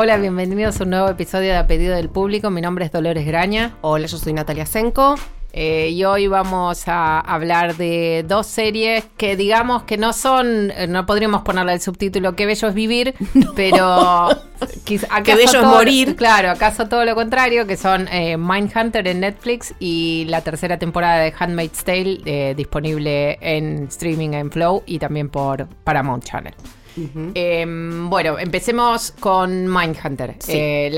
Hola, bienvenidos a un nuevo episodio de A Pedido del Público. Mi nombre es Dolores Graña. Hola, yo soy Natalia Senko. Eh, y hoy vamos a hablar de dos series que digamos que no son, eh, no podríamos ponerle el subtítulo Qué bello es vivir, pero quizá, Qué bello es morir. Claro, acaso todo lo contrario, que son eh, Mindhunter en Netflix y la tercera temporada de Handmaid's Tale eh, disponible en streaming en Flow y también por Paramount Channel. Em, bueno, empecemos con Mindhunter. Eh,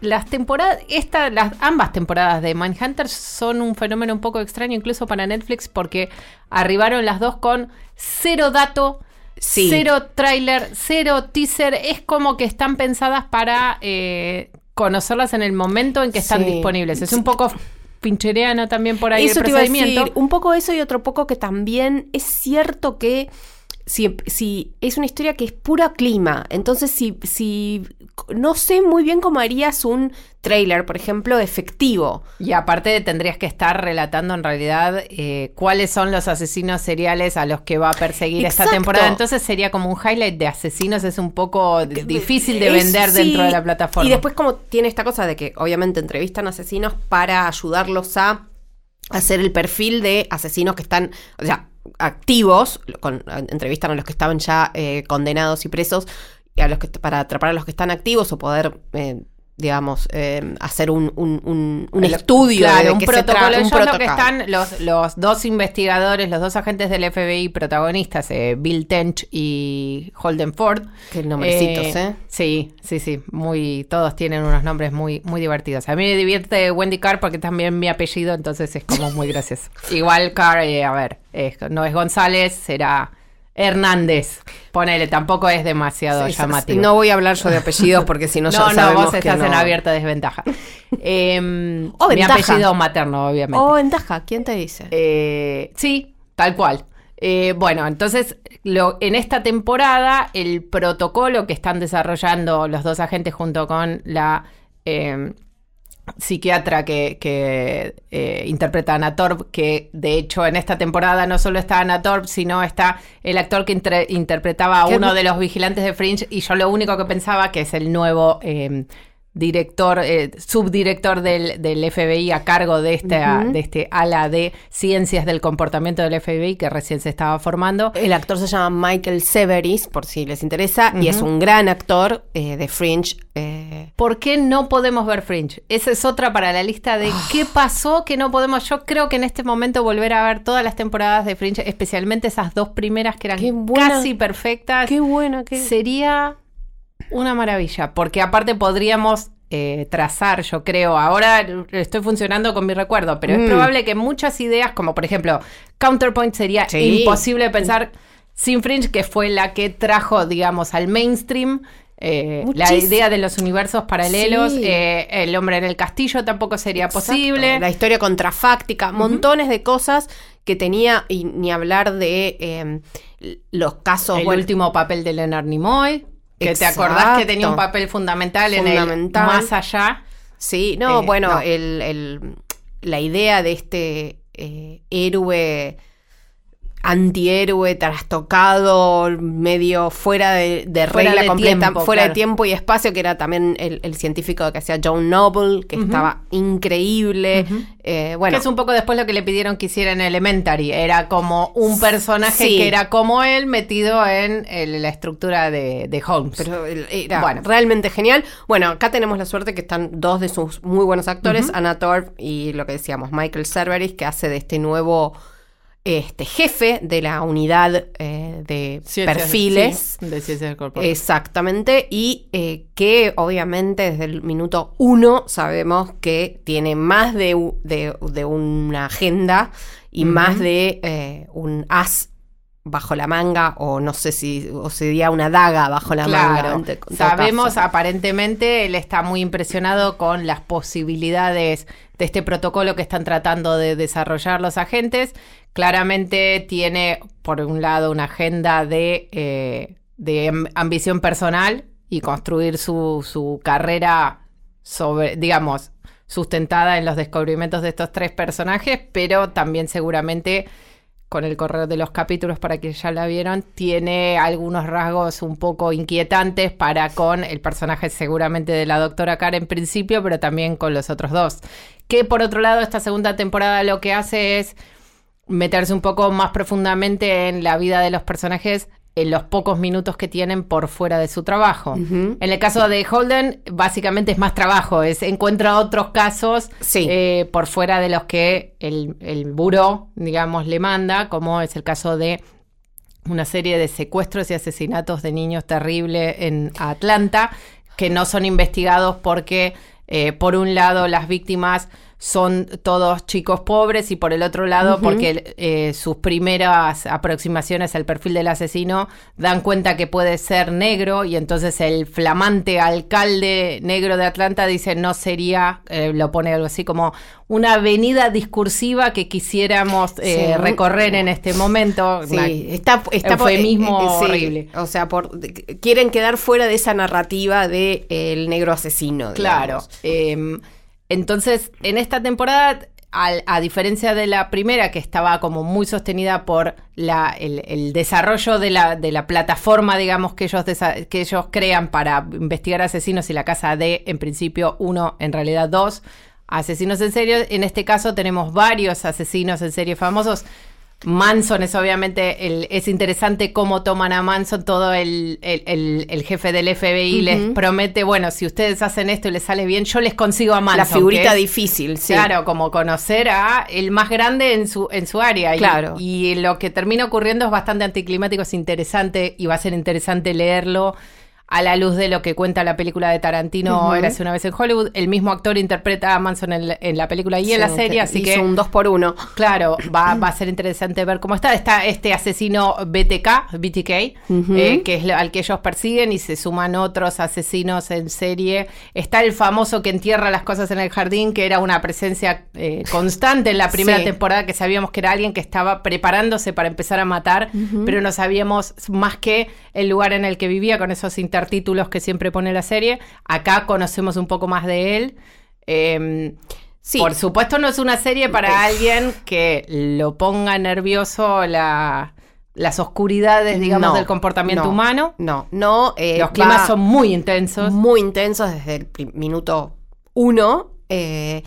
las temporadas, esta, las, ambas temporadas de Mindhunter son un fenómeno un poco extraño, incluso para Netflix, porque arribaron las dos con cero dato. Cero trailer, cero teaser. Es como que están pensadas para eh, conocerlas en el momento en que están disponibles. Es un poco pinchereano también por ahí eso el procedimiento. un poco eso y otro poco que también es cierto que si, es una historia que es pura clima, entonces si, si no sé muy bien cómo harías un trailer, por ejemplo, efectivo. Y aparte tendrías que estar relatando en realidad eh, cuáles son los asesinos seriales a los que va a perseguir esta temporada. Entonces sería como un highlight de asesinos, es un poco difícil de vender dentro de la plataforma. Y después como tiene esta cosa de que obviamente entrevistan asesinos para ayudarlos a hacer el perfil de asesinos que están, o sea, activos, con, entrevistan a los que estaban ya eh, condenados y presos, y a los que, para atrapar a los que están activos o poder eh, digamos, eh, hacer un, un, un, estudio, un, protocolo. un protocolo. que están los, los dos investigadores, los dos agentes del FBI protagonistas, eh, Bill Tench y Holden Ford. Qué nombrecitos, ¿eh? Sí, sí, sí, muy, todos tienen unos nombres muy, muy divertidos. A mí me divierte Wendy Carr porque también mi apellido, entonces es como muy gracioso. Igual Carr, a ver, no es González, será... Hernández. Ponele, tampoco es demasiado llamativo. No voy a hablar yo de apellidos porque si no ya No, no, vos estás en abierta desventaja. Em, o Mi apellido materno, obviamente. O ventaja, ¿quién te dice? Eh, sí, tal cual. Eh, bueno, entonces lo, en esta temporada el protocolo que están desarrollando los dos agentes junto con la em, psiquiatra que, que eh, interpreta a Anna Torb, que de hecho en esta temporada no solo está Anna Torb, sino está el actor que interpretaba a uno de los vigilantes de Fringe, y yo lo único que pensaba que es el nuevo eh, director, eh, subdirector del, del, FBI a cargo de, esta, de este ala de ciencias del comportamiento del FBI que recién se estaba formando. El actor se llama Michael Severis, por si les interesa, y es un gran actor eh, de Fringe. Eh. ¿Por qué no podemos ver Fringe? Esa es otra para la lista de ah. qué pasó que no podemos. Yo creo que en este momento volver a ver todas las temporadas de Fringe, especialmente esas dos primeras que eran casi perfectas. Qué buena, qué... Sería una maravilla, porque aparte podríamos eh, trazar, yo creo. Ahora estoy funcionando con mi recuerdo, pero es mm. probable que muchas ideas, como por ejemplo, Counterpoint sería imposible pensar sin Fringe, que fue la que trajo, digamos, al mainstream. Eh, la idea de los universos paralelos, eh, el hombre en el castillo tampoco sería posible. La historia contrafáctica, montones de cosas que tenía, y ni hablar de los casos. El último papel de Leonard Nimoy. Que te acordás que tenía un papel fundamental, en el más allá. Sí, no, eh, bueno, El, la idea de este eh, héroe antihéroe trastocado, medio fuera de, regla completa, fuera de tiempo y espacio, que era también el, científico que hacía John Noble, que estaba increíble. Eh, bueno. Que es un poco después lo que le pidieron que hiciera en Elementary. Era como un personaje que era como él metido en la estructura de, Holmes. Pero era bueno. realmente genial. Bueno, acá tenemos la suerte que están dos de sus muy buenos actores, Anna Torv y lo que decíamos, Michael Cerveris, que hace de este nuevo este, jefe de la unidad eh, de perfiles. de ciencias Exactamente. Y eh, que obviamente desde el minuto uno sabemos que tiene más de, de, una agenda y más de eh, un as bajo la manga o no sé si o sería una daga bajo la manga. Claro, todo sabemos, caso. aparentemente él está muy impresionado con las posibilidades de este protocolo que están tratando de desarrollar los agentes. Claramente tiene, por un lado, una agenda de, eh, de am- ambición personal y construir su, su carrera sobre, digamos, sustentada en los descubrimientos de estos tres personajes, pero también seguramente con el correr de los capítulos para que ya la vieron, tiene algunos rasgos un poco inquietantes para con el personaje seguramente de la doctora Karen en principio, pero también con los otros dos. Que por otro lado, esta segunda temporada lo que hace es meterse un poco más profundamente en la vida de los personajes en los pocos minutos que tienen por fuera de su trabajo. En el caso de Holden, básicamente es más trabajo, es encuentra otros casos Sí. eh, por fuera de los que el, el buró, digamos, le manda, como es el caso de una serie de secuestros y asesinatos de niños terrible en Atlanta, que no son investigados porque, eh, por un lado, las víctimas son todos chicos pobres y por el otro lado, porque eh, sus primeras aproximaciones al perfil del asesino dan cuenta que puede ser negro y entonces el flamante alcalde negro de Atlanta dice no sería, eh, lo pone algo así como una avenida discursiva que quisiéramos eh, Sí. recorrer en este momento. Sí, Una- está, está por- eufemismo eh, eh, sí, horrible. O sea, por, de- quieren quedar fuera de esa narrativa de eh, el negro asesino. Claro. digamos. Entonces, en esta temporada, al- a diferencia de la primera, que estaba como muy sostenida por la, el, el desarrollo de la, de la plataforma, digamos, que ellos, que ellos crean para investigar asesinos y la casa de, en principio, uno, en realidad dos asesinos en serio. En este caso tenemos varios asesinos en serie famosos. Manson es obviamente, el, es interesante cómo toman a Manson, todo el, el- el- el jefe del FBI les promete, bueno, si ustedes hacen esto y les sale bien, yo les consigo a Manson. La figurita es, difícil, sí. Claro, como conocer a el más grande en su, en su área. Y- Claro. Y, lo que termina ocurriendo es bastante anticlimático, es interesante y va a ser interesante leerlo a la luz de lo que cuenta la película de Tarantino, Ujú. Érase una vez en Hollywood. El mismo actor interpreta a Manson en, la- en la película y en la serie, así hizo que... un dos por uno. Claro, va, va a ser interesante ver cómo está. Está este asesino BTK, BTK, eh, que es al que ellos persiguen y se suman otros asesinos en serie. Está el famoso que entierra las cosas en el jardín, que era una presencia eh, constante en la primera Sí. temporada, que sabíamos que era alguien que estaba preparándose para empezar a matar, pero no sabíamos más que el lugar en el que vivía con esos intertítulos que siempre pone la serie. Acá conocemos un poco más de él. Em, Sí. por supuesto no es una serie para alguien que lo ponga nervioso la, las oscuridades, digamos, No, del comportamiento no, humano. No, no. eh, Los climas son muy intensos. muy intensos desde el minuto uno. eh,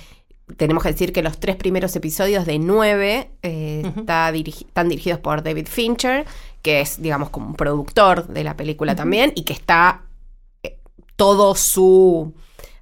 tenemos que decir que los tres primeros episodios de nueve eh, está dirigi- están dirigidos por David Fincher, que es, digamos, como un productor de la película también, y que está eh, todo su.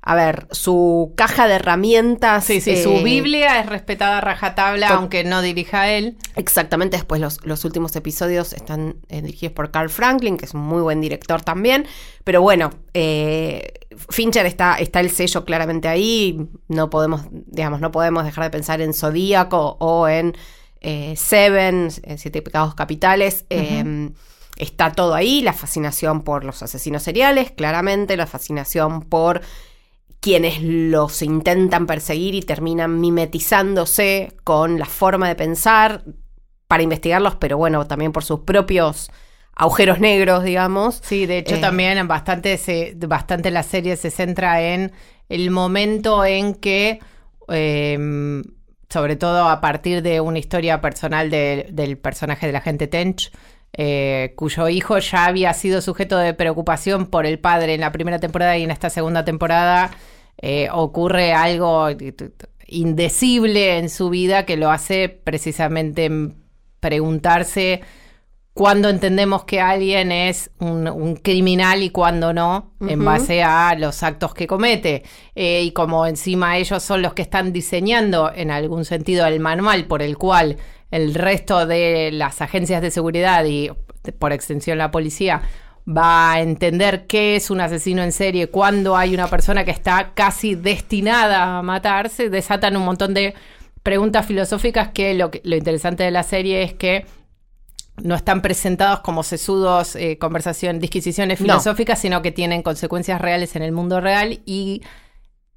A ver, su caja de herramientas. Sí, sí, eh, su Biblia es respetada a rajatabla, aunque no dirija a él. Exactamente, después los, los últimos episodios están eh, dirigidos por Carl Franklin, que es un muy buen director también. Pero bueno, eh, Fincher está, está el sello claramente ahí. No podemos, digamos, no podemos dejar de pensar en Zodíaco o en eh, Seven, en Siete Pecados Capitales. Eh, está todo ahí, la fascinación por los asesinos seriales, claramente, la fascinación por quienes los intentan perseguir y terminan mimetizándose con la forma de pensar para investigarlos, pero bueno, también por sus propios agujeros negros, digamos. Sí, de hecho Eh. también bastante, se, bastante la serie se centra en el momento en que, eh, sobre todo a partir de una historia personal de- del personaje de la gente Tench, eh, cuyo hijo ya había sido sujeto de preocupación por el padre en la primera temporada y en esta segunda temporada eh, ocurre algo indecible en su vida que lo hace precisamente preguntarse cuándo entendemos que alguien es un, un criminal y cuándo no, en base a los actos que comete. Eh, y como encima ellos son los que están diseñando en algún sentido el manual por el cual el resto de las agencias de seguridad y por extensión la policía va a entender qué es un asesino en serie cuando hay una persona que está casi destinada a matarse, desatan un montón de preguntas filosóficas que lo, interesante de la serie es que no están presentados como sesudos eh, conversación, disquisiciones No. filosóficas, sino que tienen consecuencias reales en el mundo real y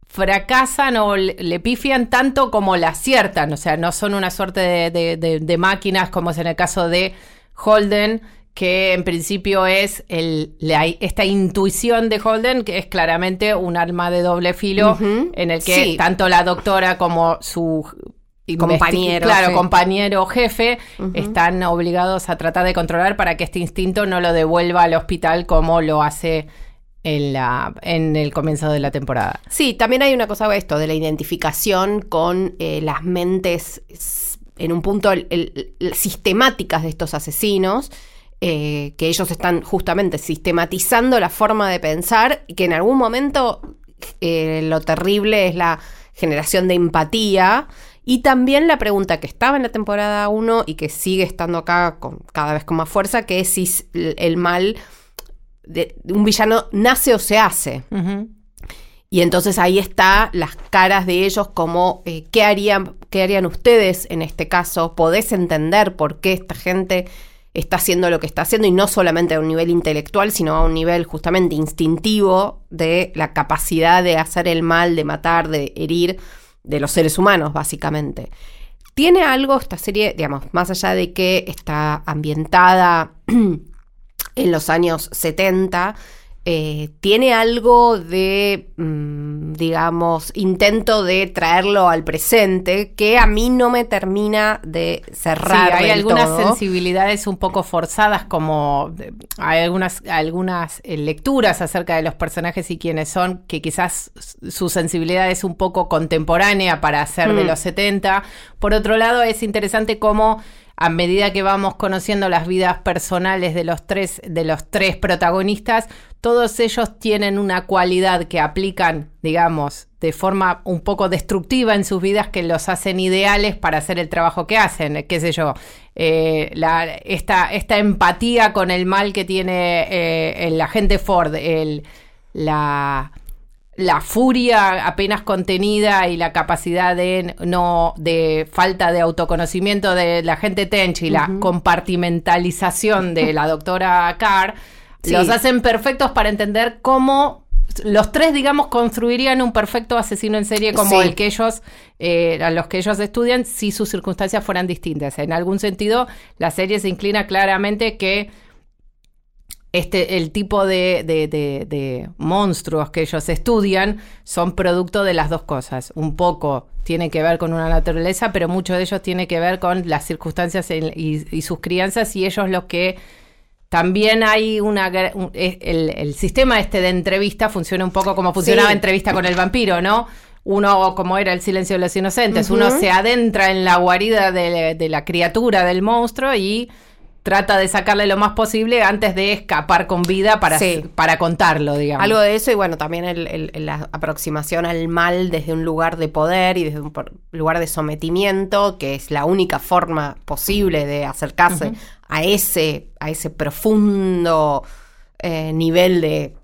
fracasan o le, le pifian tanto como la aciertan. O sea, no son una suerte de, de- de- de máquinas como es en el caso de Holden, que en principio es el, la- esta intuición de Holden, que es claramente un arma de doble filo, en el que Sí. tanto la doctora como su Compañero, claro, sí. compañero jefe, están obligados a tratar de controlar para que este instinto no lo devuelva al hospital como lo hace en, la, en el comienzo de la temporada. Sí, también hay una cosa esto de la identificación con eh, las mentes en un punto el- el- el- sistemáticas de estos asesinos, eh, que ellos están justamente sistematizando la forma de pensar y que en algún momento eh, lo terrible es la generación de empatía y también la pregunta que estaba en la temporada 1 y que sigue estando acá con, cada vez con más fuerza, que es si el mal de, de un villano nace o se hace. Y entonces ahí está las caras de ellos como eh, ¿qué, harían, qué harían ustedes en este caso. Podés entender por qué esta gente está haciendo lo que está haciendo y no solamente a un nivel intelectual, sino a un nivel justamente instintivo de la capacidad de hacer el mal, de matar, de herir de los seres humanos, básicamente. Tiene algo esta serie, digamos, más allá de que está ambientada en los años 70, eh, tiene algo de, mm, digamos, intento de traerlo al presente que a mí no me termina de cerrar. Sí, hay del algunas todo. sensibilidades un poco forzadas, como hay algunas, algunas eh, lecturas acerca de los personajes y quiénes son, que quizás su sensibilidad es un poco contemporánea para ser de Mm. los 70. Por otro lado, es interesante cómo a medida que vamos conociendo las vidas personales de los tres, de los tres protagonistas, todos ellos tienen una cualidad que aplican, digamos, de forma un poco destructiva en sus vidas que los hacen ideales para hacer el trabajo que hacen. Qué sé yo, eh, esta, esta empatía con el mal que tiene eh, el agente Ford, el, la, la furia apenas contenida y la capacidad de no de falta de autoconocimiento de la gente Tench y la compartimentalización de la doctora Carr Sí. los hacen perfectos para entender cómo los tres, digamos, construirían un perfecto asesino en serie como Sí. el que ellos, eh, a los que ellos estudian, si sus circunstancias fueran distintas. En algún sentido, la serie se inclina claramente que este, el tipo de, de- de- de monstruos que ellos estudian son producto de las dos cosas. Un poco tiene que ver con una naturaleza, pero mucho de ellos tiene que ver con las circunstancias en- y, y sus crianzas y ellos los que también hay una un- es- el, el sistema este de entrevista funciona un poco como funcionaba Sí. entrevista con el vampiro, ¿no? Uno, como era el silencio de los inocentes, uno se adentra en la guarida de, de la criatura del monstruo y trata de sacarle lo más posible antes de escapar con vida para, Sí. para contarlo, digamos. Algo de eso y bueno, también el- el- la aproximación al mal desde un lugar de poder y desde un lugar de sometimiento, que es la única forma posible de acercarse a, ese, a ese profundo eh, nivel de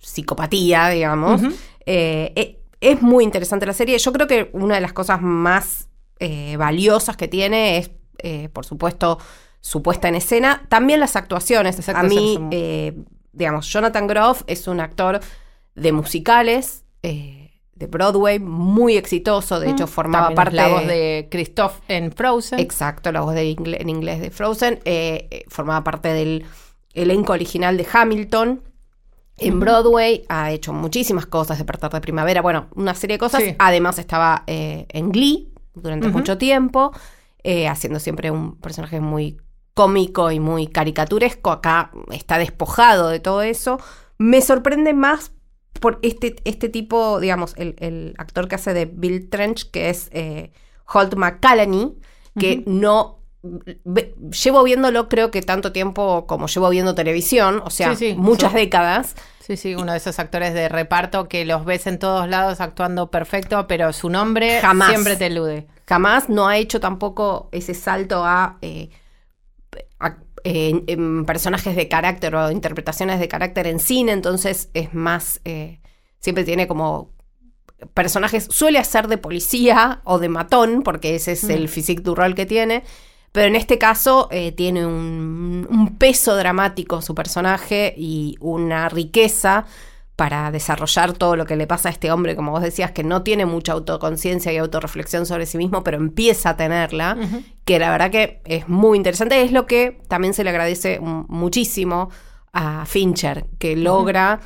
psicopatía, digamos. Eh, e- es muy interesante la serie. Yo creo que una de las cosas más eh, valiosas que tiene es, eh, por supuesto, su puesta en escena. También las actuaciones. A mí, eh, digamos, Jonathan Groff es un actor de musicales, eh, de Broadway, muy exitoso. De hecho, formaba Mm. También parte la voz de Christoph en Frozen. Exacto, la voz de en inglés de Frozen. eh, eh, formaba parte del elenco original de Hamilton. En Broadway ha hecho muchísimas cosas, Despertar de Primavera, bueno, una serie de cosas. Sí. Además estaba eh, en Glee durante mucho tiempo, haciendo siempre un personaje muy cómico y muy caricaturesco. Acá está despojado de todo eso. Me sorprende más por este, este tipo, digamos, el, el actor que hace de Bill Trench, que es eh, Holt McCallany, que no... llevo viéndolo creo que tanto tiempo como llevo viendo televisión, o sea, Sí, sí, muchas décadas. Sí, sí, uno de esos actores de reparto que los ves en todos lados actuando perfecto, pero su nombre Jamás. siempre te elude. Jamás no ha hecho tampoco ese salto a, eh, en- personajes de carácter o interpretaciones de carácter en cine, entonces es más, eh, siempre tiene como personajes, suele hacer de policía o de matón, porque ese es el physique du rol que tiene, Pero en este caso eh, tiene un, un peso dramático su personaje y una riqueza para desarrollar todo lo que le pasa a este hombre, como vos decías, que no tiene mucha autoconciencia y autorreflexión sobre sí mismo, pero empieza a tenerla, que la verdad que es muy interesante, es lo que también se le agradece muchísimo a Fincher, que logra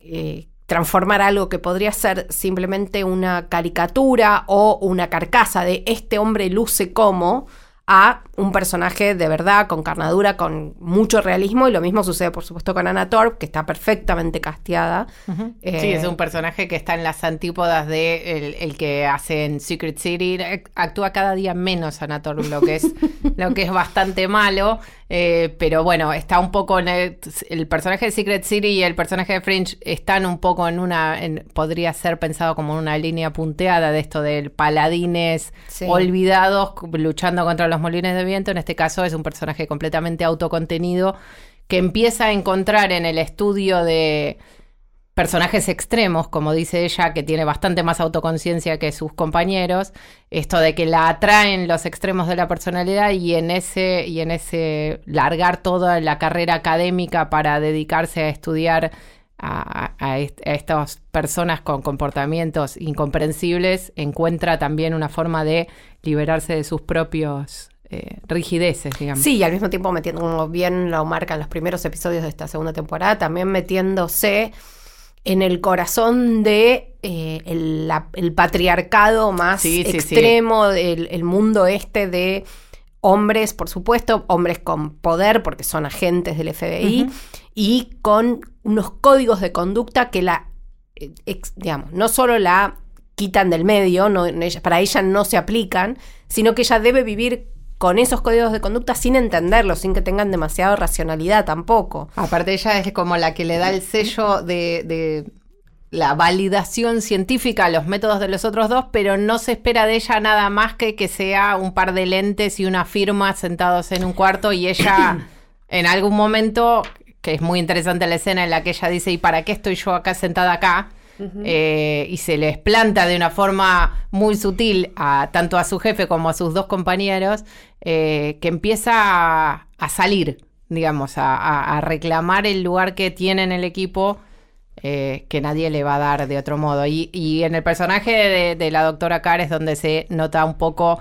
eh, transformar algo que podría ser simplemente una caricatura o una carcasa de este hombre luce como a un personaje de verdad, con carnadura, con mucho realismo, y lo mismo sucede, por supuesto, con Anna Torp, que está perfectamente casteada. Eh, Sí, es un personaje que está en las antípodas de el, el que hace en Secret City. Actúa cada día menos Anatoly, lo que es, lo que es bastante malo. Eh, pero bueno, está un poco en el, el personaje de Secret City y el personaje de Fringe están un poco en una, en- podría ser pensado como una línea punteada de esto del paladines Sí. olvidados luchando contra los molines de viento. En este caso es un personaje completamente autocontenido que empieza a encontrar en el estudio de personajes extremos, como dice ella, que tiene bastante más autoconciencia que sus compañeros, esto de que la atraen los extremos de la personalidad y en ese y en ese largar toda la carrera académica para dedicarse a estudiar a, a est- a estas personas con comportamientos incomprensibles, encuentra también una forma de liberarse de sus propios eh, rigideces, digamos. Sí, y al mismo tiempo metiendo, como bien lo marcan los primeros episodios de esta segunda temporada, también metiéndose en el corazón de eh, el, la- el patriarcado más Sí, sí, sí. extremo, del el mundo este de hombres, por supuesto, hombres con poder porque son agentes del FBI y con unos códigos de conducta que la, eh, ex- digamos, no solo la quitan del medio, no, para ella no se aplican, sino que ella debe vivir con esos códigos de conducta sin entenderlos, sin que tengan demasiada racionalidad tampoco. Aparte ella es como la que le da el sello de, de la validación científica a los métodos de los otros dos, pero no se espera de ella nada más que que sea un par de lentes y una firma sentados en un cuarto y ella en algún momento, que es muy interesante la escena en la que ella dice, ¿y para qué estoy yo acá sentada acá? Eh, y se les planta de una forma muy sutil a tanto a su jefe como a sus dos compañeros, eh, que empieza a, salir, digamos, a, reclamar el lugar que tiene en el equipo eh, que nadie le va a dar de otro modo. Y, y en el personaje de, de la doctora Carr es donde se nota un poco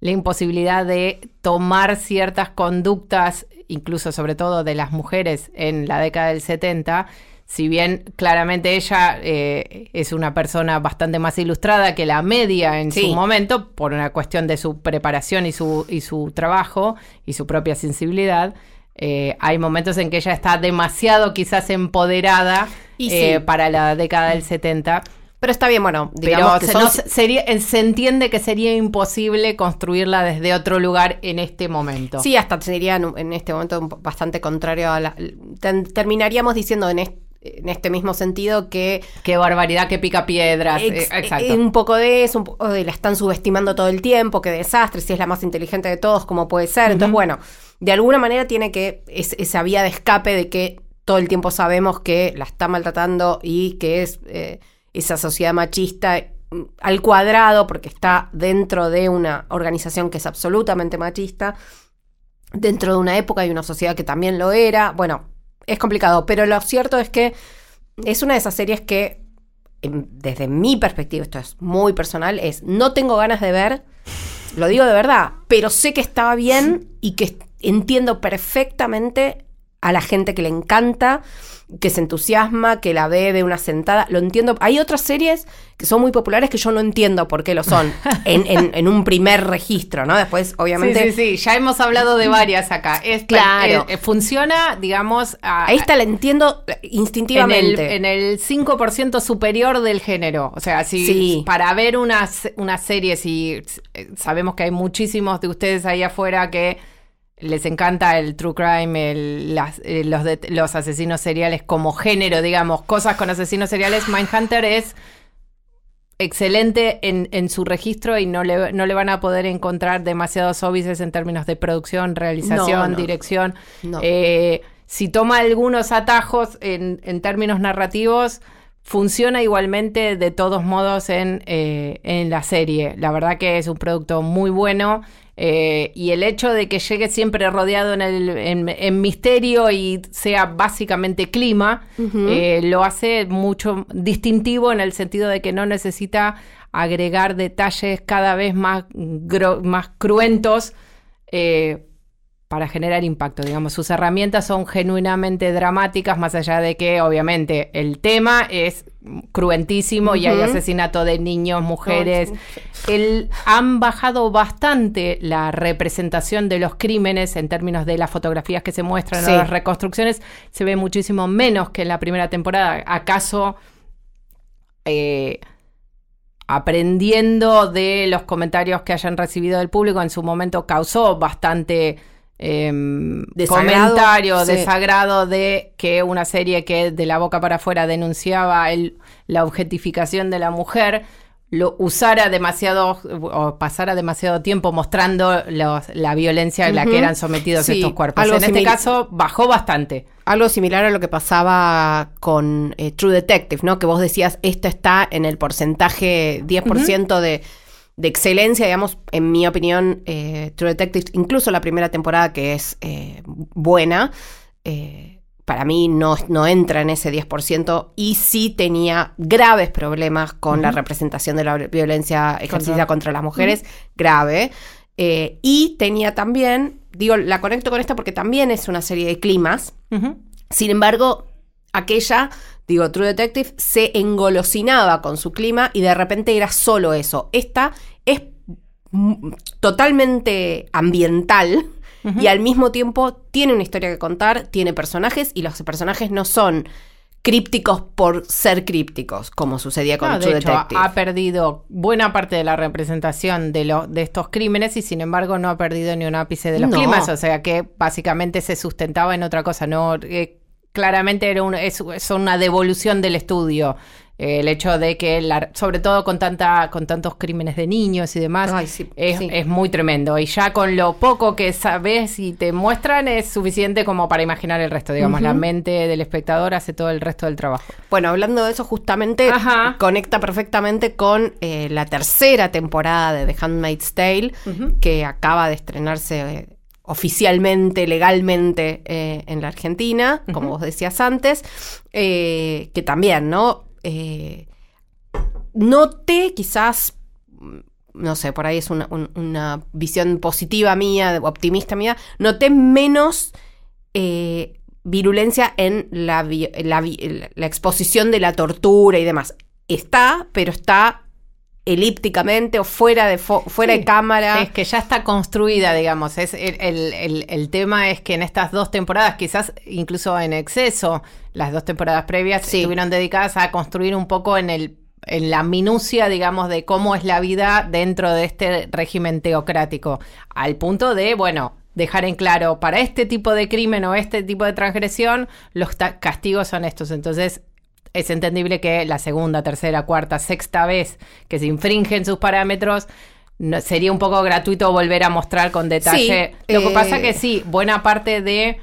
la imposibilidad de tomar ciertas conductas, incluso sobre todo de las mujeres en la década del 70, si bien claramente ella eh, es una persona bastante más ilustrada que la media en Sí. su momento, por una cuestión de su preparación y su, y su trabajo y su propia sensibilidad, eh, hay momentos en que ella está demasiado quizás empoderada Y eh, para la década del 70. Pero está bien, bueno, digamos Pero que se, son- no se- sería, se entiende que sería imposible construirla desde otro lugar en este momento. Sí, hasta sería en, en este momento bastante contrario a la... ten- terminaríamos diciendo en, est- en este mismo sentido que Qué barbaridad que pica piedras. Ex- eh, exacto. eh, un poco de eso, un poco de la están subestimando todo el tiempo, qué desastre, si es la más inteligente de todos, cómo puede ser. Entonces, bueno, de alguna manera tiene que, es, esa vía de escape de que todo el tiempo sabemos que la está maltratando y que es eh, esa sociedad machista mm, al cuadrado, porque está dentro de una organización que es absolutamente machista, dentro de una época y una sociedad que también lo era. Bueno, es complicado, pero lo cierto es que es una de esas series que, em, desde mi perspectiva, esto es muy personal, es no tengo ganas de ver, lo digo de verdad, pero sé que estaba bien y que entiendo perfectamente a la gente que le encanta, que se entusiasma, que la ve de una sentada. Lo entiendo. Hay otras series que son muy populares que yo no entiendo por qué lo son en, en- en un primer registro, ¿no? Después, obviamente, Sí, sí, sí, ya hemos hablado de varias acá. Esta, Claro. eh, eh, funciona, digamos, a- esta la entiendo en el, instintivamente. en el 5% superior del género. O sea, si Sí. para ver unas, unas series y eh, sabemos que hay muchísimos de ustedes ahí afuera que les encanta el true crime, el- las- eh, los, asesinos seriales como género, digamos, cosas con asesinos seriales, Mindhunter es excelente en, en su registro y no le, no le van a poder encontrar demasiados óbices en términos de producción, realización, No, no. dirección. No. Eh, si toma algunos atajos en, en términos narrativos, funciona igualmente de todos modos en, eh, en la serie. La verdad que es un producto muy bueno. Eh, y el hecho de que llegue siempre rodeado en, el, en, en misterio y sea básicamente clima, eh, lo hace mucho distintivo en el sentido de que no necesita agregar detalles cada vez más, más cruentos eh, para generar impacto. Digamos, sus herramientas son genuinamente dramáticas, más allá de que, obviamente, el tema es cruentísimo y hay asesinato de niños, mujeres. El- han bajado bastante la representación de los crímenes en términos de las fotografías que se muestran Sí. en las reconstrucciones. Se ve muchísimo menos que en la primera temporada. ¿Acaso eh, aprendiendo de los comentarios que hayan recibido del público en su momento causó bastante Desagrado, comentario, sí. desagrado de que una serie que de la boca para afuera denunciaba el- la objetificación de la mujer lo usara demasiado o pasara demasiado tiempo mostrando los- la violencia a la que eran sometidos Sí, estos cuerpos. En este caso bajó bastante. Algo similar a lo que pasaba con eh, True Detective, ¿no? Que vos decías, esto está en el porcentaje 10% de, de excelencia, digamos, en mi opinión, eh, True Detective, incluso la primera temporada que es eh, buena, eh, para mí no, no entra en ese 10% y sí tenía graves problemas con la representación de la violencia ejercida contra las mujeres, grave. Y tenía también, digo, la conecto con esta porque también es una serie de climas. Sin embargo, aquella, digo, True Detective, se engolosinaba con su clima y de repente era solo eso. Esta es totalmente ambiental y al mismo tiempo tiene una historia que contar, tiene personajes y los personajes no son crípticos por ser crípticos, como sucedía con No, True de hecho, Detective. ha perdido buena parte de la representación de, lo, de estos crímenes y sin embargo no ha perdido ni un ápice de los No. crímenes, o sea que básicamente se sustentaba en otra cosa, no eh, claramente era un- es, es una devolución del estudio. eh, el hecho de que, la- sobre todo con tanta con tantos crímenes de niños y demás, Ay, sí, es, sí. es muy tremendo. Y ya con lo poco que sabes y te muestran es suficiente como para imaginar el resto. Digamos, la mente del espectador hace todo el resto del trabajo. Bueno, hablando de eso, justamente Ajá. conecta perfectamente con eh, la tercera temporada de The Handmaid's Tale, que acaba de estrenarse eh, oficialmente, legalmente eh, en la Argentina, como vos decías antes, eh, que también, ¿no? Eh, noté quizás no sé, por ahí es una, un- una visión positiva mía, optimista mía, noté menos eh, virulencia en la exposición de la tortura y demás. Está, pero está elípticamente o fuera de, fo- fuera Sí. de cámara. Es que ya está construida, digamos. Es el, el- tema es que en estas dos temporadas, quizás incluso en exceso, las dos temporadas previas Sí. estuvieron dedicadas a construir un poco en el en la minucia, digamos, de cómo es la vida dentro de este régimen teocrático, al punto de, bueno, dejar en claro, para este tipo de crimen o este tipo de transgresión, los castigos son estos. Entonces, es entendible que la segunda, tercera, cuarta, sexta vez que se infringen sus parámetros, no- sería un poco gratuito volver a mostrar con detalle. Sí, lo que eh, pasa que sí, buena parte de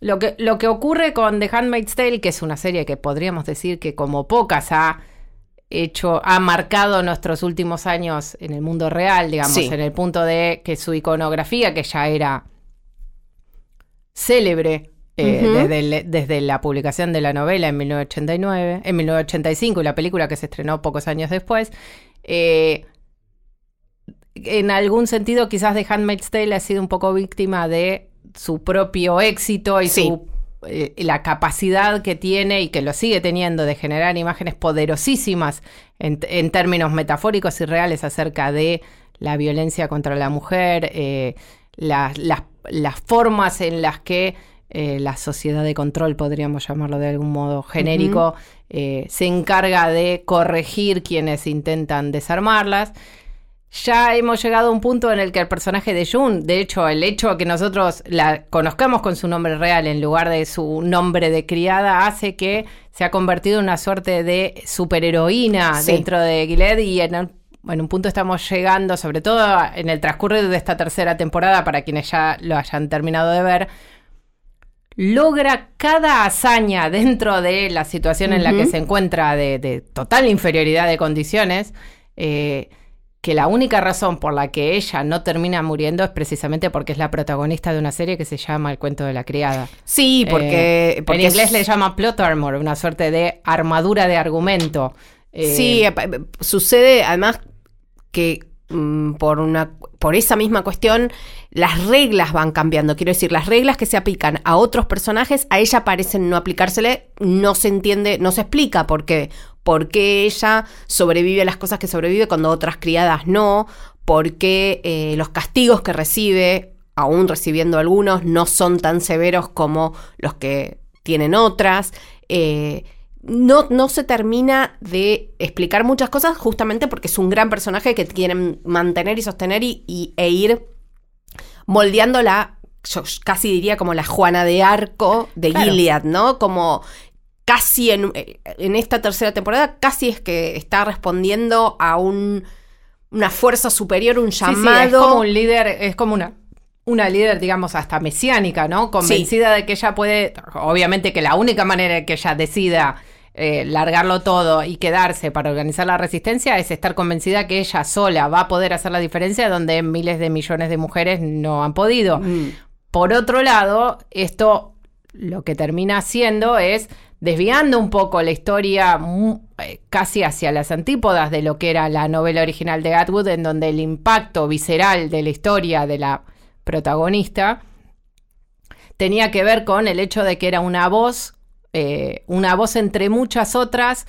lo que, lo que ocurre con The Handmaid's Tale, que es una serie que podríamos decir que como pocas ha hecho, ha marcado nuestros últimos años en el mundo real, digamos, Sí. en el punto de que su iconografía, que ya era célebre eh, desde, el- desde la publicación de la novela en 1989, en 1985 y la película que se estrenó pocos años después, eh, en algún sentido quizás The Handmaid's Tale ha sido un poco víctima de su propio éxito y Sí. su eh, la capacidad que tiene y que lo sigue teniendo de generar imágenes poderosísimas en, en términos metafóricos y reales acerca de la violencia contra la mujer, eh, las- las formas en las que eh, la sociedad de control, podríamos llamarlo de algún modo genérico, eh, se encarga de corregir quienes intentan desarmarlas. Ya hemos llegado a un punto en el que el personaje de June, de hecho, el hecho de que nosotros la conozcamos con su nombre real en lugar de su nombre de criada, hace que se ha convertido en una suerte de superheroína Sí. dentro de Gilead y en, un- en un punto estamos llegando, sobre todo en el transcurso de esta tercera temporada, para quienes ya lo hayan terminado de ver, logra cada hazaña dentro de la situación en la que se encuentra de, de total inferioridad de condiciones, eh, que la única razón por la que ella no termina muriendo es precisamente porque es la protagonista de una serie que se llama El cuento de la criada. Sí, porque, Eh, porque en inglés es- le llama plot armor, una suerte de armadura de argumento. Eh, Sí, eh, sucede además que mm, por una por esa misma cuestión las reglas van cambiando. Quiero decir, las reglas que se aplican a otros personajes a ella parecen no aplicársele, no se entiende, no se explica por qué. Por qué ella sobrevive a las cosas que sobrevive cuando otras criadas no. Por qué eh, los castigos que recibe, aún recibiendo algunos, no son tan severos como los que tienen otras. Eh, no, no se termina de explicar muchas cosas justamente porque es un gran personaje que quieren mantener y sostener y, y- e ir moldeándola, yo casi diría como la Juana de Arco de Claro. Gilead, ¿no? Como casi en, en esta tercera temporada, casi es que está respondiendo a un, una fuerza superior, un Sí, sí, llamado. es como un líder, es como una, una líder, digamos, hasta mesiánica, ¿no? Convencida de que ella puede, obviamente que la única manera que ella decida eh, largarlo todo y quedarse para organizar la resistencia es estar convencida que ella sola va a poder hacer la diferencia donde miles de millones de mujeres no han podido. Mm. Por otro lado, esto lo que termina haciendo es desviando un poco la historia eh, casi hacia las antípodas de lo que era la novela original de Atwood, en donde el impacto visceral de la historia de la protagonista tenía que ver con el hecho de que era una voz, eh, una voz entre muchas otras,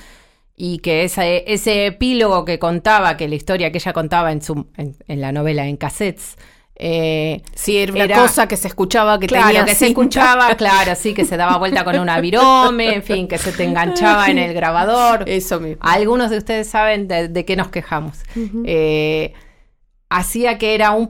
y que ese, ese epílogo que contaba, que la historia que ella contaba en, su, en, en la novela en cassettes, eh, Sí, era una Era- cosa que se escuchaba que claro, tenía que se escuchaba, claro, sí, que se daba vuelta con una virome, en fin, que se te enganchaba en el grabador. Eso mismo. Algunos de ustedes saben de, de qué nos quejamos. Eh, hacía que era un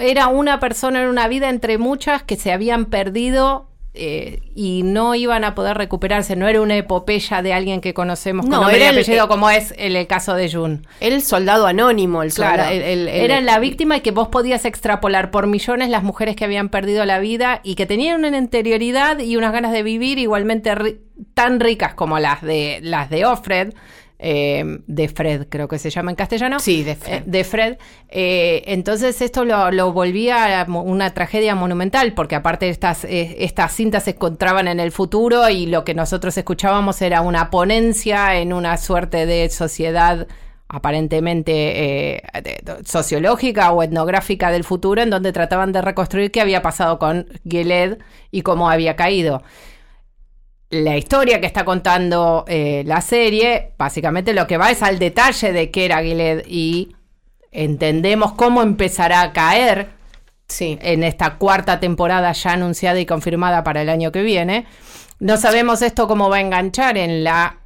era una persona en una vida entre muchas que se habían perdido eh, y no iban a poder recuperarse. No era una epopeya de alguien que conocemos con No, y era el- apellido, como es el, el caso de Jun. El soldado anónimo, el Claro, soldado. el- era la víctima y que vos podías extrapolar por millones las mujeres que habían perdido la vida y que tenían una interioridad y unas ganas de vivir igualmente ri- tan ricas como las de las de Offred. Eh, de Fred, creo que se llama en castellano. Sí, de Fred. Eh, de Fred. Eh, entonces esto lo, lo volvía una tragedia monumental, porque aparte estas, eh, estas cintas se encontraban en el futuro y lo que nosotros escuchábamos era una ponencia en una suerte de sociedad aparentemente eh, sociológica o etnográfica del futuro, en donde trataban de reconstruir qué había pasado con Gilead y cómo había caído la historia que está contando eh, la serie, básicamente lo que va es al detalle de qué era Gilead y entendemos cómo empezará a caer Sí. en esta cuarta temporada ya anunciada y confirmada para el año que viene. No sabemos esto cómo va a enganchar en la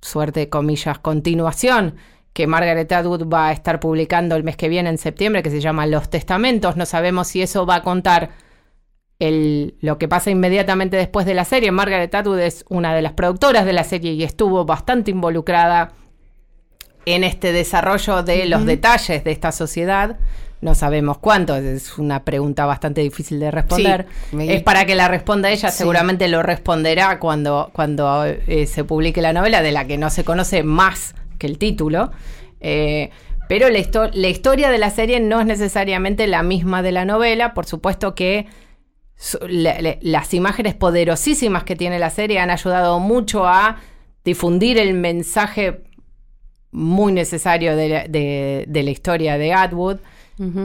suerte, comillas, continuación que Margaret Atwood va a estar publicando el mes que viene, en septiembre, que se llama Los Testamentos. No sabemos si eso va a contar el, lo que pasa inmediatamente después de la serie. Margaret Atwood es una de las productoras de la serie y estuvo bastante involucrada en este desarrollo de los detalles de esta sociedad. No sabemos cuánto, es una pregunta bastante difícil de responder. Sí, me- Es para que la responda ella, Sí. seguramente lo responderá cuando, cuando eh, se publique la novela, de la que no se conoce más que el título. Eh, pero la, histo- la historia de la serie no es necesariamente la misma de la novela. Por supuesto que las imágenes poderosísimas que tiene la serie han ayudado mucho a difundir el mensaje muy necesario de la, de- de la historia de Atwood,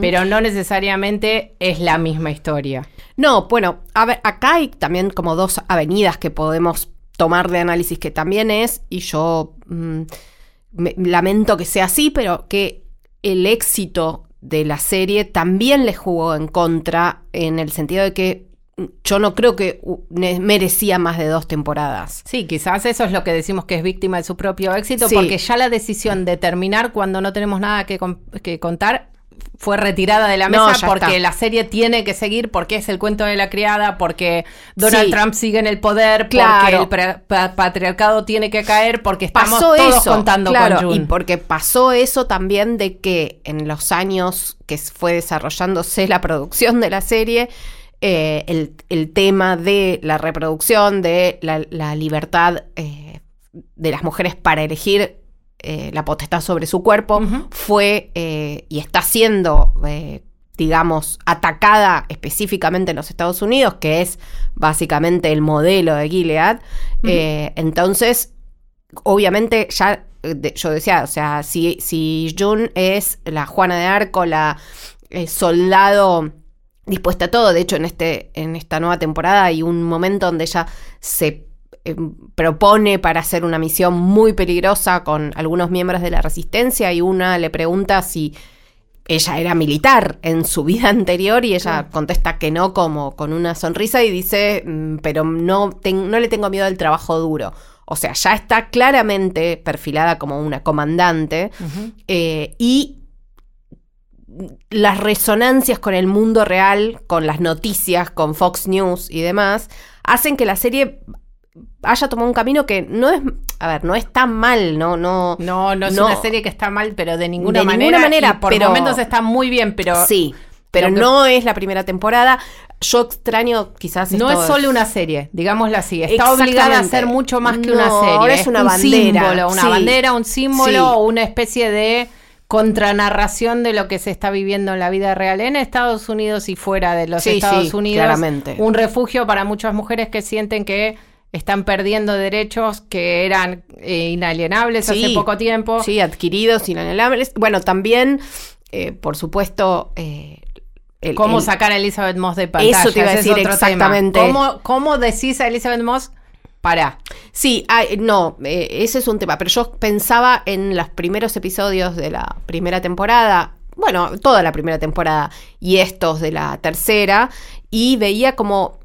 pero no necesariamente es la misma historia. No, bueno, a ver, acá hay también como dos avenidas que podemos tomar de análisis, que también es, y yo mm, me- lamento que sea así, pero que el éxito de la serie también le jugó en contra en el sentido de que yo no creo que merecía más de dos temporadas. Sí, quizás eso es lo que decimos que es víctima de su propio éxito, Sí. porque ya la decisión de terminar cuando no tenemos nada que, con- que contar fue retirada de la mesa porque está. la serie tiene que seguir, porque es el cuento de la criada, porque Donald Sí. Trump sigue en el poder, Claro. porque el pa- patriarcado tiene que caer, porque estamos pasó todos eso, contando claro, con June. y porque pasó eso también de que en los años que fue desarrollándose la producción de la serie, eh, el, el tema de la reproducción, de la, la libertad eh, de las mujeres para elegir eh, la potestad sobre su cuerpo, fue eh, y está siendo, eh, digamos, atacada específicamente en los Estados Unidos, que es básicamente el modelo de Gilead. Entonces, obviamente ya de- yo decía, o sea, si, si June es la Juana de Arco, la soldado dispuesta a todo, de hecho en, este, en esta nueva temporada hay un momento donde ella se eh, propone para hacer una misión muy peligrosa con algunos miembros de la resistencia y una le pregunta si ella era militar en su vida anterior y ella contesta que no como con una sonrisa y dice, "Mm, pero no, no le tengo miedo al trabajo duro. O sea, ya está claramente perfilada como una comandante eh, y las resonancias con el mundo real, con las noticias, con Fox News y demás, hacen que la serie haya tomado un camino que no es, a ver, no es tan mal, no, no, No, no es No. una serie que está mal, pero de ninguna De manera. ninguna manera, por pero- momentos está muy bien, pero sí, pero que- no es la primera temporada. Yo extraño quizás no esto es solo una serie, digámoslo así. Está obligada a ser mucho más que No, una serie. ahora es una un bandera, símbolo, una sí. bandera, un símbolo Sí. una especie de contranarración de lo que se está viviendo en la vida real en Estados Unidos y fuera de los Sí, Estados sí, Unidos. claramente. Un refugio para muchas mujeres que sienten que están perdiendo derechos que eran eh, inalienables hace poco tiempo. Sí, adquiridos, inalienables. Bueno, también, eh, por supuesto, eh, el- ¿Cómo el- sacar a Elizabeth Moss de pantalla? Eso te iba a es decir exactamente. ¿Cómo, ¿Cómo decís a Elizabeth Moss? Para. Sí, ay, no, eh, ese es un tema, pero yo pensaba en los primeros episodios de la primera temporada, bueno, toda la primera temporada y estos de la tercera, y veía como...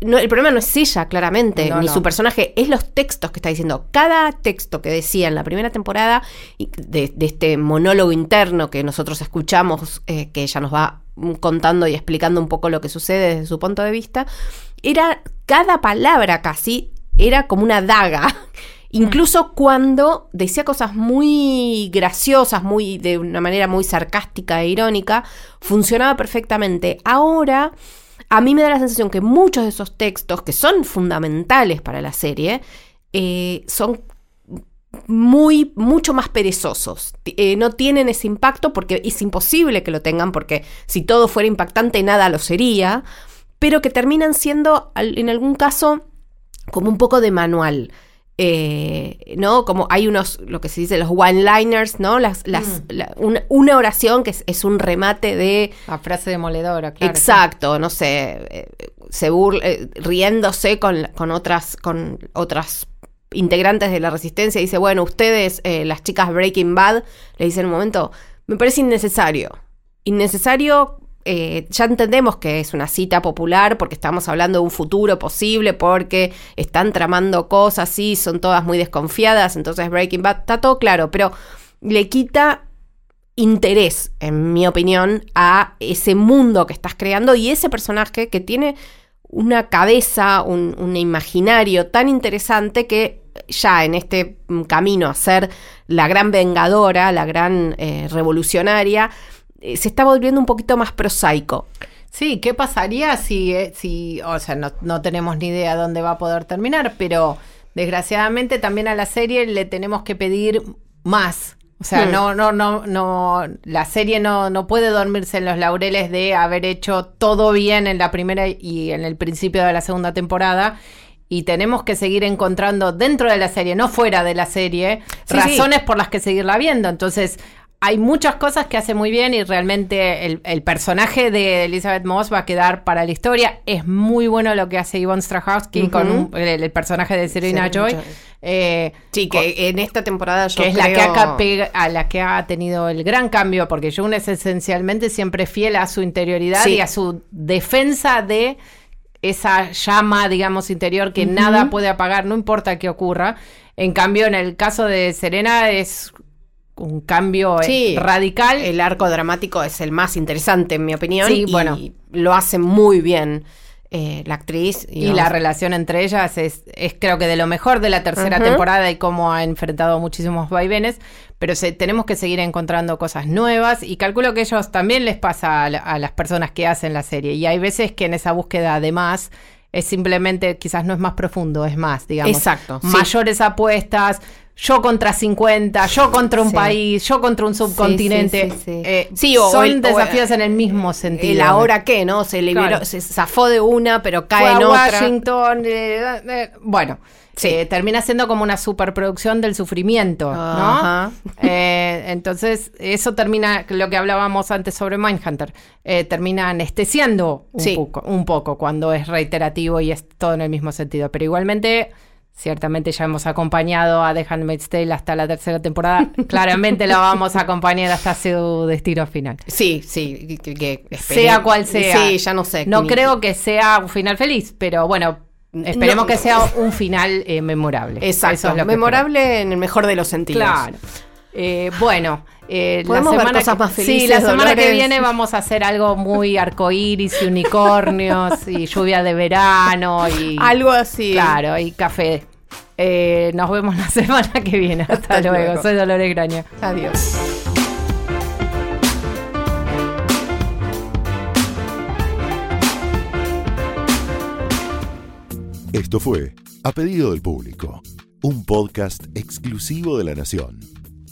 no, el problema no es ella, claramente, No, ni no. su personaje, es los textos que está diciendo. Cada texto que decía en la primera temporada, de, de este monólogo interno que nosotros escuchamos, eh, que ella nos va mm, contando y explicando un poco lo que sucede desde su punto de vista, era cada palabra casi era como una daga. Incluso cuando decía cosas muy graciosas, muy de una manera muy sarcástica e irónica, funcionaba perfectamente. Ahora, a mí me da la sensación que muchos de esos textos, que son fundamentales para la serie, eh, son muy, mucho más perezosos. Eh, no tienen ese impacto porque es imposible que lo tengan, porque si todo fuera impactante, nada lo sería, pero que terminan siendo, en algún caso, como un poco de manual. Eh, ¿No? Como hay unos, lo que se dice, los one-liners, ¿no? Las, las, la- una, una oración que es, es un remate de La frase demoledora, claro. Exacto, no sé, eh, se burla, eh, riéndose con, con otras, con otras integrantes de la resistencia, dice, bueno, ustedes, eh, las chicas Breaking Bad, le dicen en un momento, me parece innecesario. Innecesario, eh, ya entendemos que es una cita popular porque estamos hablando de un futuro posible, porque están tramando cosas, sí, son todas muy desconfiadas, entonces Breaking Bad, está todo claro, pero le quita interés, en mi opinión, a ese mundo que estás creando y ese personaje que tiene una cabeza, un, imaginario tan interesante que ya en este camino a ser la gran vengadora, la gran eh, revolucionaria, se está volviendo un poquito más prosaico. Sí, ¿qué pasaría si, eh, si o sea, no, no tenemos ni idea dónde va a poder terminar, pero desgraciadamente también a la serie le tenemos que pedir más. O sea, Hmm. no, no, no, no, la serie no, no puede dormirse en los laureles de haber hecho todo bien en la primera y en el principio de la segunda temporada. Y tenemos que seguir encontrando dentro de la serie, no fuera de la serie, Sí, razones por las que seguirla viendo. Entonces, hay muchas cosas que hace muy bien y realmente el, el personaje de Elizabeth Moss va a quedar para la historia. Es muy bueno lo que hace Yvonne Strahovski con un- el, el personaje de Serena Serena Joy. Joy. eh, Sí, que en esta temporada yo que es la que, a la que ha tenido el gran cambio, porque June es esencialmente siempre fiel a su interioridad Sí. y a su defensa de esa llama, digamos, interior que nada puede apagar, no importa qué ocurra. En cambio, en el caso de Serena es un cambio eh, Sí, radical. El arco dramático es el más interesante, en mi opinión. Sí, y bueno. lo hace muy bien. eh, la actriz. Y, la relación entre ellas es, es creo que de lo mejor de la tercera temporada y cómo ha enfrentado muchísimos vaivenes, pero tenemos que seguir encontrando cosas nuevas y calculo que ellos también les pasa a, las personas que hacen la serie y hay veces que en esa búsqueda de más es simplemente, quizás no es más profundo, es más, digamos. Exacto. Mayores apuestas, yo contra 50, yo contra un país, yo contra un subcontinente. Sí, eh, o son desafíos en el mismo sentido. El ahora qué, ¿no? Se liberó, se zafó de una, pero cae en otra. Washington, eh, eh, bueno. termina siendo como una superproducción del sufrimiento, ¿no? entonces, eso termina, lo que hablábamos antes sobre Mindhunter, termina anestesiando un, poco, un poco cuando es reiterativo y es todo en el mismo sentido. Pero igualmente Ciertamente ya hemos acompañado a The Handmaid's Tale hasta la tercera temporada. Claramente la vamos a acompañar hasta su destino final. Sí, sí, que, sea cual sea. Sí, ya no sé. No creo que sea un final feliz, pero bueno, esperemos que sea un final eh, memorable. Exacto, memorable en el mejor de los sentidos. Claro. Eh, bueno, eh, la semana cosas más felices. Sí, la semana que viene vamos a hacer algo muy arcoíris y unicornios y lluvia de verano y algo así. Claro, y café. Eh, nos vemos la semana que viene. Hasta, luego. Soy Dolores Graña. Adiós. Esto fue A Pedido del Público, un podcast exclusivo de La Nación.